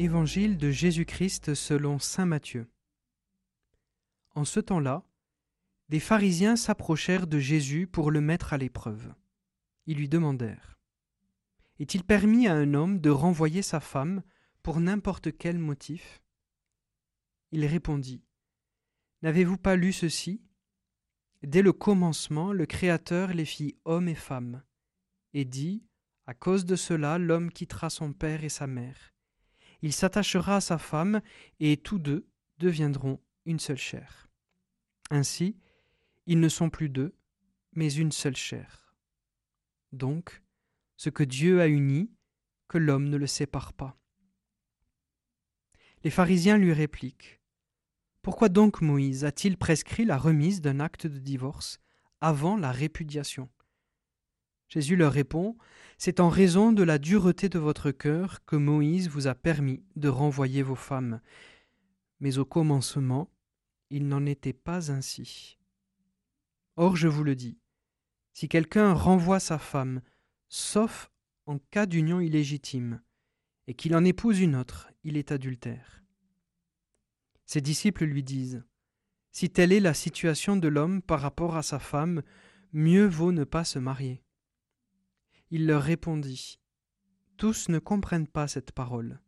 Évangile de Jésus-Christ selon Saint Matthieu. En ce temps-là, des pharisiens s'approchèrent de Jésus pour le mettre à l'épreuve. Ils lui demandèrent Est-il permis à un homme de renvoyer sa femme pour n'importe quel motif? Il répondit N'avez-vous pas lu ceci? Dès le commencement, le Créateur les fit hommes et femmes, et dit À cause de cela, l'homme quittera son père et sa mère il s'attachera à sa femme, et tous deux deviendront une seule chair. Ainsi, ils ne sont plus deux, mais une seule chair. Donc, ce que Dieu a uni, que l'homme ne le sépare pas. Les pharisiens lui répliquent. Pourquoi donc Moïse a-t-il prescrit la remise d'un acte de divorce avant la répudiation? Jésus leur répond, C'est en raison de la dureté de votre cœur que Moïse vous a permis de renvoyer vos femmes. Mais au commencement, il n'en était pas ainsi. Or, je vous le dis, si quelqu'un renvoie sa femme, sauf en cas d'union illégitime, et qu'il en épouse une autre, il est adultère. Ses disciples lui disent, Si telle est la situation de l'homme par rapport à sa femme, mieux vaut ne pas se marier. Il leur répondit Tous ne comprennent pas cette parole,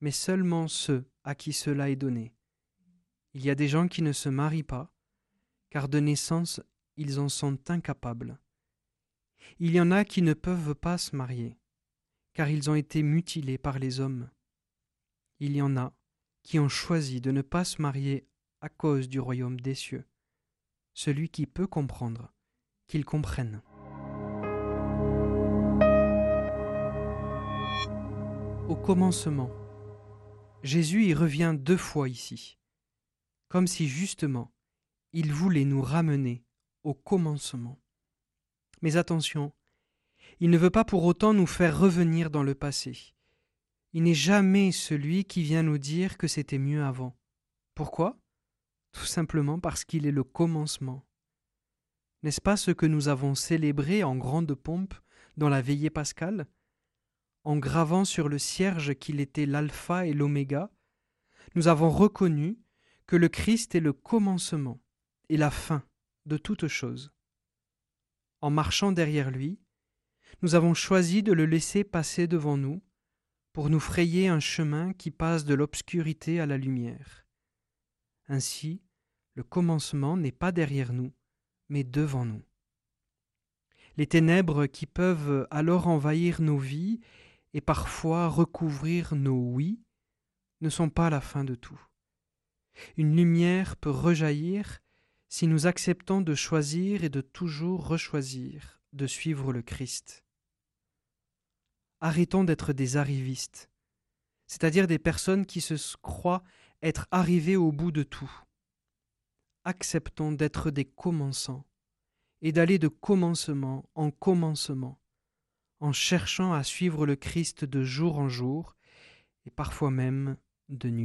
mais seulement ceux à qui cela est donné. Il y a des gens qui ne se marient pas, car de naissance ils en sont incapables. Il y en a qui ne peuvent pas se marier, car ils ont été mutilés par les hommes. Il y en a qui ont choisi de ne pas se marier à cause du royaume des cieux. Celui qui peut comprendre, qu'il comprenne. Au commencement. Jésus y revient deux fois ici, comme si justement il voulait nous ramener au commencement. Mais attention, il ne veut pas pour autant nous faire revenir dans le passé. Il n'est jamais celui qui vient nous dire que c'était mieux avant. Pourquoi? Tout simplement parce qu'il est le commencement. N'est-ce pas ce que nous avons célébré en grande pompe dans la veillée pascale? En gravant sur le cierge qu'il était l'alpha et l'oméga, nous avons reconnu que le Christ est le commencement et la fin de toute chose. En marchant derrière lui, nous avons choisi de le laisser passer devant nous pour nous frayer un chemin qui passe de l'obscurité à la lumière. Ainsi, le commencement n'est pas derrière nous, mais devant nous. Les ténèbres qui peuvent alors envahir nos vies et parfois recouvrir nos oui ne sont pas la fin de tout. Une lumière peut rejaillir si nous acceptons de choisir et de toujours rechoisir de suivre le Christ. Arrêtons d'être des arrivistes, c'est-à-dire des personnes qui se croient être arrivées au bout de tout. Acceptons d'être des commençants et d'aller de commencement en commencement en cherchant à suivre le Christ de jour en jour, et parfois même de nuit.